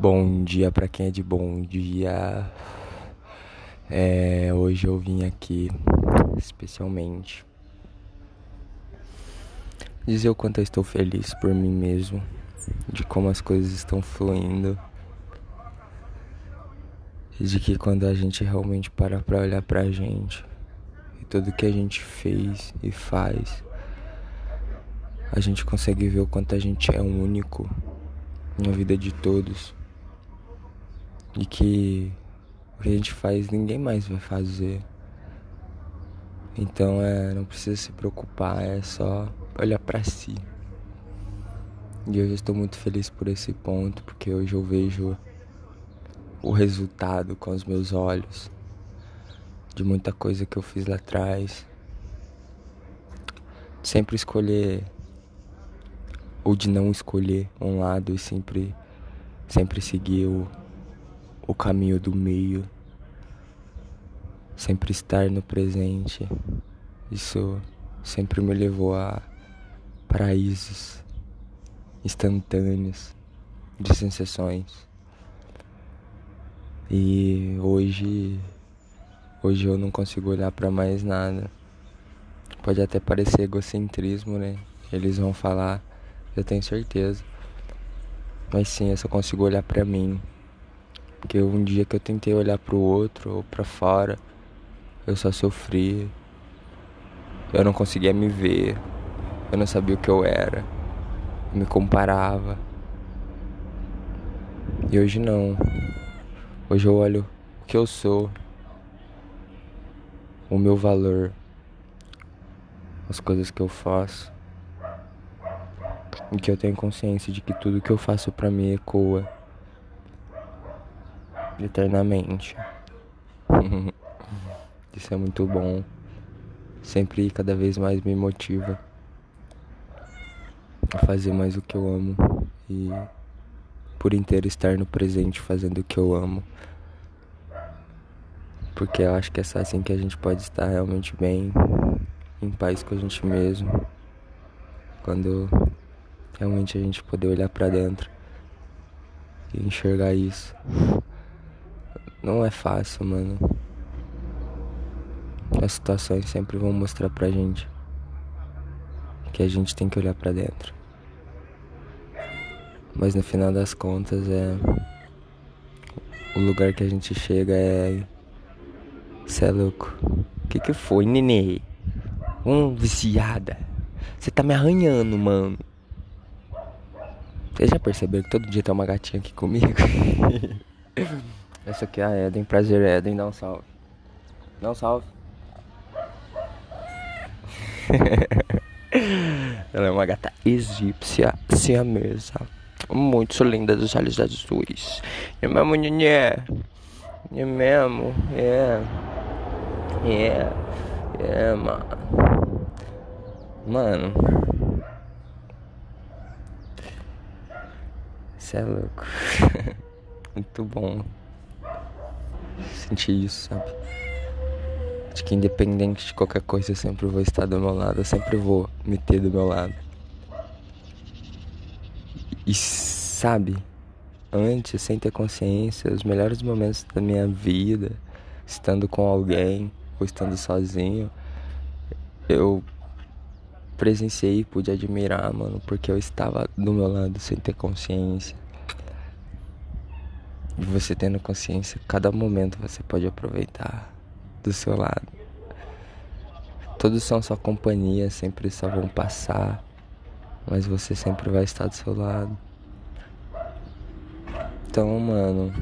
Bom dia para quem é de bom dia. É, hoje eu vim aqui especialmente dizer o quanto eu estou feliz por mim mesmo, de como as coisas estão fluindo. De que quando a gente realmente para pra olhar pra gente e tudo que a gente fez e faz, a gente consegue ver o quanto a gente é único na vida de todos e que o que a gente faz ninguém mais vai fazer. Então é, não precisa se preocupar, é só olhar para si. E hoje eu estou muito feliz por esse ponto, porque hoje eu vejo o resultado com os meus olhos de muita coisa que eu fiz lá atrás. Sempre escolher ou de não escolher um lado e sempre sempre seguir o o caminho do meio, sempre estar no presente. Isso sempre me levou a paraísos instantâneos de sensações. E hoje hoje eu não consigo olhar para mais nada. Pode até parecer egocentrismo, né? Eles vão falar, eu tenho certeza. Mas sim, eu só consigo olhar para mim. Porque um dia que eu tentei olhar pro outro ou para fora, eu só sofri. Eu não conseguia me ver. Eu não sabia o que eu era. Eu me comparava. E hoje não. Hoje eu olho o que eu sou, o meu valor, as coisas que eu faço. E que eu tenho consciência de que tudo que eu faço para mim ecoa eternamente. Isso é muito bom. Sempre cada vez mais me motiva a fazer mais o que eu amo e por inteiro estar no presente fazendo o que eu amo. Porque eu acho que é só assim que a gente pode estar realmente bem, em paz com a gente mesmo. Quando realmente a gente poder olhar para dentro e enxergar isso. Não é fácil, mano. As situações sempre vão mostrar pra gente que a gente tem que olhar para dentro. Mas no final das contas é o lugar que a gente chega é Cê é louco. O que que foi, nenê? Um viciada. Você tá me arranhando, mano. Vocês já perceberam que todo dia tem uma gatinha aqui comigo? Essa aqui é a Eden. Prazer, Eden. Dá um salve. Dá um salve. Ela é uma gata egípcia siamesa. Muito linda dos olhos azuis. É mesmo, Nhenhé? É mesmo? É. É. É, mano. Mano. Você é louco. Muito bom sentir isso, sabe? De que independente de qualquer coisa, eu sempre vou estar do meu lado, eu sempre vou me ter do meu lado. E sabe, antes, sem ter consciência, os melhores momentos da minha vida, estando com alguém ou estando sozinho, eu presenciei e pude admirar, mano, porque eu estava do meu lado sem ter consciência. Você tendo consciência, cada momento você pode aproveitar do seu lado. Todos são sua companhia, sempre só vão passar, mas você sempre vai estar do seu lado. Então, mano,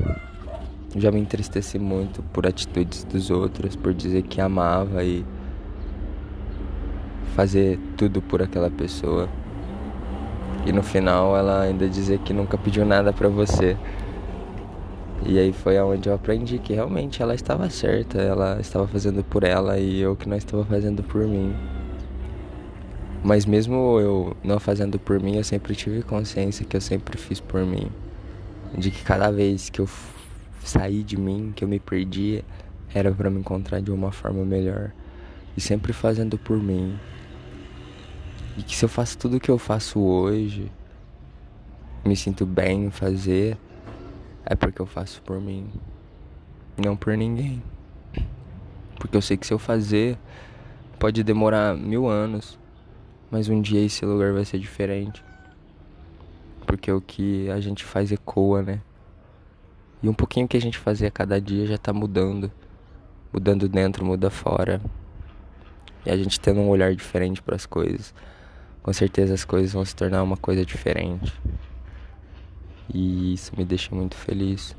já me entristeci muito por atitudes dos outros, por dizer que amava e fazer tudo por aquela pessoa. E no final ela ainda dizer que nunca pediu nada para você. E aí foi aonde eu aprendi que realmente ela estava certa, ela estava fazendo por ela e eu que não estava fazendo por mim. Mas mesmo eu não fazendo por mim, eu sempre tive consciência que eu sempre fiz por mim. De que cada vez que eu saí de mim, que eu me perdia, era para me encontrar de uma forma melhor. E sempre fazendo por mim. E que se eu faço tudo o que eu faço hoje, me sinto bem em fazer, é porque eu faço por mim, não por ninguém. Porque eu sei que se eu fazer, pode demorar mil anos, mas um dia esse lugar vai ser diferente. Porque o que a gente faz ecoa, né? E um pouquinho que a gente fazia cada dia já tá mudando. Mudando dentro, muda fora. E a gente tendo um olhar diferente para as coisas. Com certeza as coisas vão se tornar uma coisa diferente. E isso me deixa muito feliz.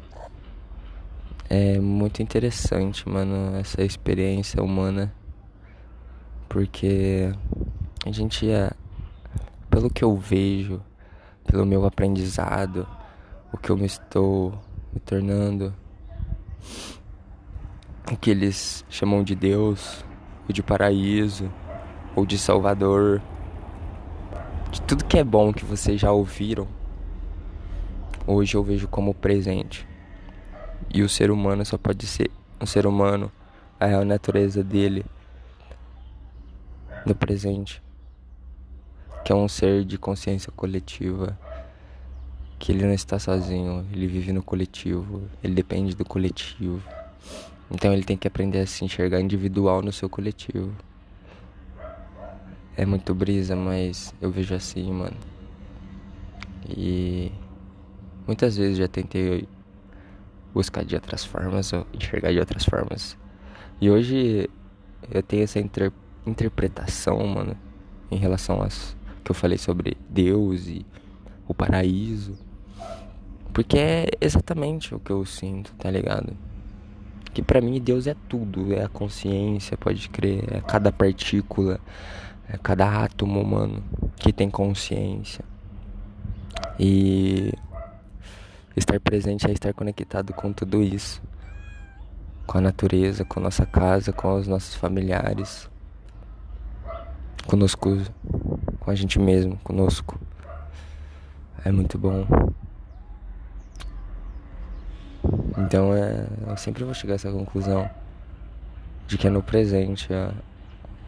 É muito interessante, mano, essa experiência humana. Porque a gente é. Pelo que eu vejo, pelo meu aprendizado, o que eu me estou me tornando, o que eles chamam de Deus, ou de paraíso, ou de Salvador, de tudo que é bom que vocês já ouviram, hoje eu vejo como presente. E o ser humano só pode ser um ser humano, a real natureza dele no presente, que é um ser de consciência coletiva, que ele não está sozinho, ele vive no coletivo, ele depende do coletivo. Então ele tem que aprender a se enxergar individual no seu coletivo. É muito brisa, mas eu vejo assim, mano. E muitas vezes já tentei buscar de outras formas ou enxergar de outras formas. E hoje eu tenho essa inter interpretação, mano, em relação às que eu falei sobre Deus e o paraíso. Porque é exatamente o que eu sinto, tá ligado? Que para mim Deus é tudo, é a consciência, pode crer, é cada partícula, é cada átomo humano que tem consciência. E estar presente é estar conectado com tudo isso. Com a natureza, com nossa casa, com os nossos familiares. Conosco, com a gente mesmo, conosco. É muito bom. Então é, eu sempre vou chegar a essa conclusão de que é no presente é,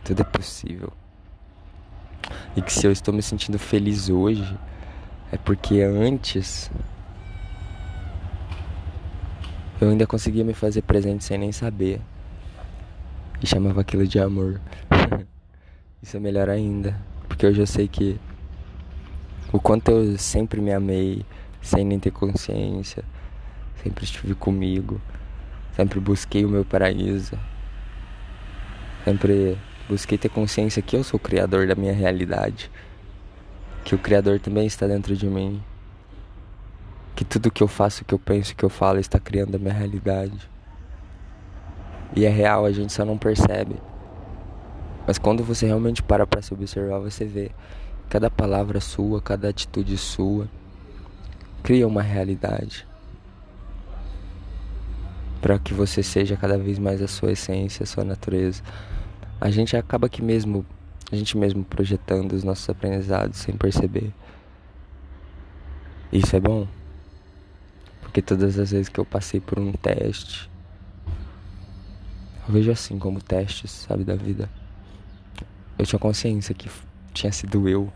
tudo é possível. E que se eu estou me sentindo feliz hoje é porque antes eu ainda conseguia me fazer presente sem nem saber. E chamava aquilo de amor. Isso é melhor ainda. Porque hoje eu sei que o quanto eu sempre me amei sem nem ter consciência sempre estive comigo, sempre busquei o meu paraíso, sempre busquei ter consciência que eu sou o criador da minha realidade, que o criador também está dentro de mim, que tudo que eu faço, que eu penso, que eu falo está criando a minha realidade. E é real, a gente só não percebe. Mas quando você realmente para para se observar, você vê cada palavra sua, cada atitude sua cria uma realidade para que você seja cada vez mais a sua essência, a sua natureza. A gente acaba que mesmo, a gente mesmo projetando os nossos aprendizados sem perceber. Isso é bom. Porque todas as vezes que eu passei por um teste, eu vejo assim como testes, sabe, da vida. Eu tinha consciência que tinha sido eu.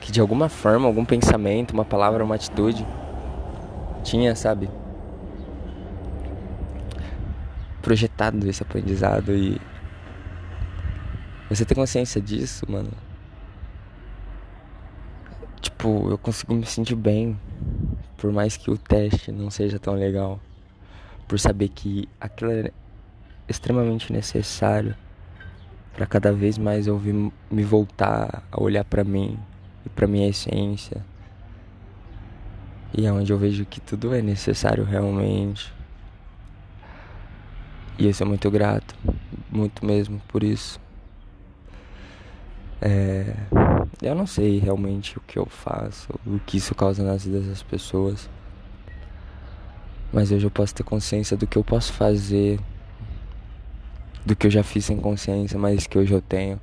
Que de alguma forma, algum pensamento, uma palavra, uma atitude, tinha, sabe, projetado esse aprendizado e você ter consciência disso, mano. Tipo, eu consigo me sentir bem, por mais que o teste não seja tão legal, por saber que aquilo é extremamente necessário para cada vez mais eu me voltar a olhar para mim e para minha essência. E é onde eu vejo que tudo é necessário realmente. E eu sou muito grato, muito mesmo por isso. É, eu não sei realmente o que eu faço, o que isso causa nas vidas das pessoas. Mas hoje eu posso ter consciência do que eu posso fazer, do que eu já fiz sem consciência, mas que hoje eu tenho.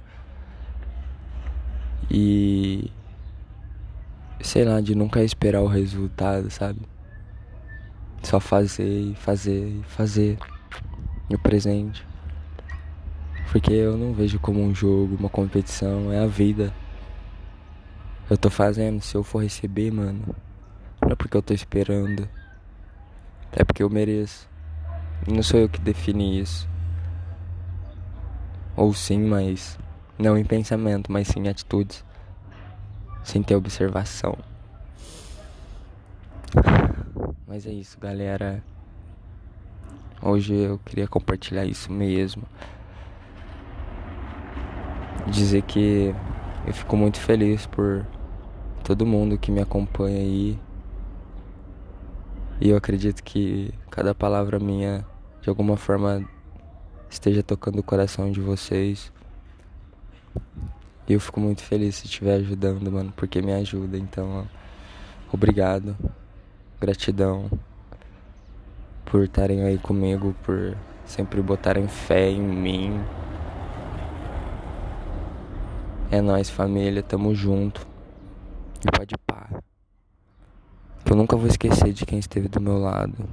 E sei lá, de nunca esperar o resultado, sabe? Só fazer e fazer e fazer no presente. Porque eu não vejo como um jogo, uma competição, é a vida. Eu tô fazendo, se eu for receber, mano, não é porque eu tô esperando. É porque eu mereço. Não sou eu que defini isso. Ou sim, mas não em pensamento, mas sim em atitudes. Sem ter observação. Mas é isso, galera. Hoje eu queria compartilhar isso mesmo. Dizer que eu fico muito feliz por todo mundo que me acompanha aí. E eu acredito que cada palavra minha de alguma forma esteja tocando o coração de vocês. E eu fico muito feliz se estiver ajudando, mano, porque me ajuda. Então, obrigado. Gratidão por estarem aí comigo, por sempre botarem fé em mim. É nós família, tamo junto. E pode pá. Eu nunca vou esquecer de quem esteve do meu lado.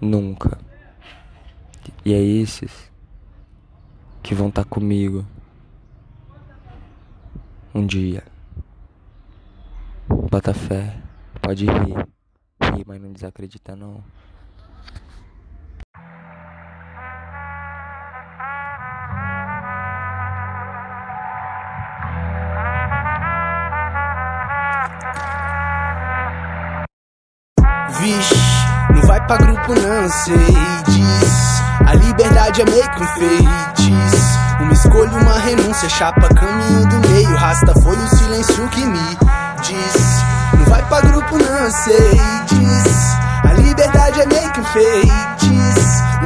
Nunca. E é esses que vão estar tá comigo um dia. Bota fé, pode rir. Rir, mas não desacredita não. Pra grupo não, diz A liberdade é meio que um feitiço Uma escolha, uma renúncia, chapa, caminho do meio Rasta foi o silêncio que me diz. Não vai pra grupo não, diz A liberdade é meio que um feitiço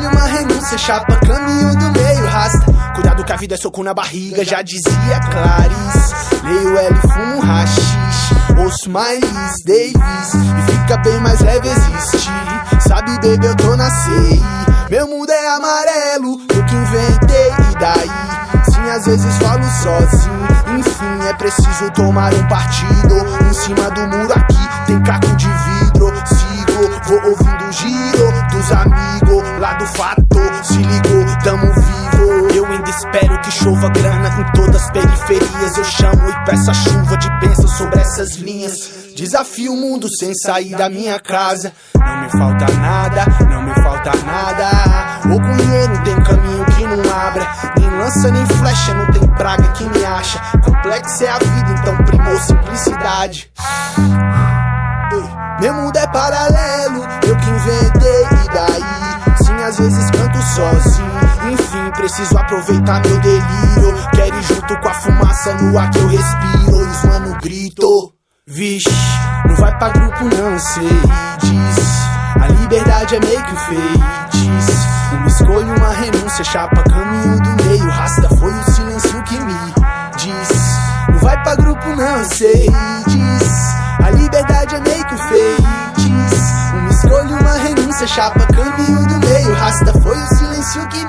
Escolha, uma renúncia, chapa, caminho do meio Rasta, cuidado que a vida é soco na barriga Já dizia Clarice. Leio L fumo rachixe Ouço Miles Davis. E fica bem mais leve existir. Sabe, baby, eu tô na CI Meu mundo é amarelo Eu que inventei, e daí? Sim, às vezes falo sozinho. Enfim, é preciso tomar um partido. Em cima do muro aqui tem caco de vidro. Sigo, vou ouvindo o giro Dos amigos lá do fato. Se ligou, tamo vivo. Eu ainda espero que chova grana em todas as periferias. Eu chamo e peço a chuva de bênçãos sobre essas linhas. Desafio o mundo sem sair da minha casa. Não me falta nada, não me falta nada. O dinheiro tem caminho que não abra Nem lança nem flecha, não tem praga que me acha. Complexo é a vida, então primou simplicidade. Meu mundo é paralelo, eu que inventei às vezes canto sozinho. Enfim, preciso aproveitar meu delírio. Quero ir junto com a fumaça no ar que eu respiro. E os mano grito Vixe, não vai pra grupo não, sei diz A liberdade é meio que um feitiço. Uma escolha, uma renúncia, chapa, caminho do meio. Rasta foi o silêncio que me diz Não vai pra grupo não, sei diz A liberdade é meio que um feitiço. Uma escolha, uma renúncia, chapa, caminho do Rasta foi o silêncio que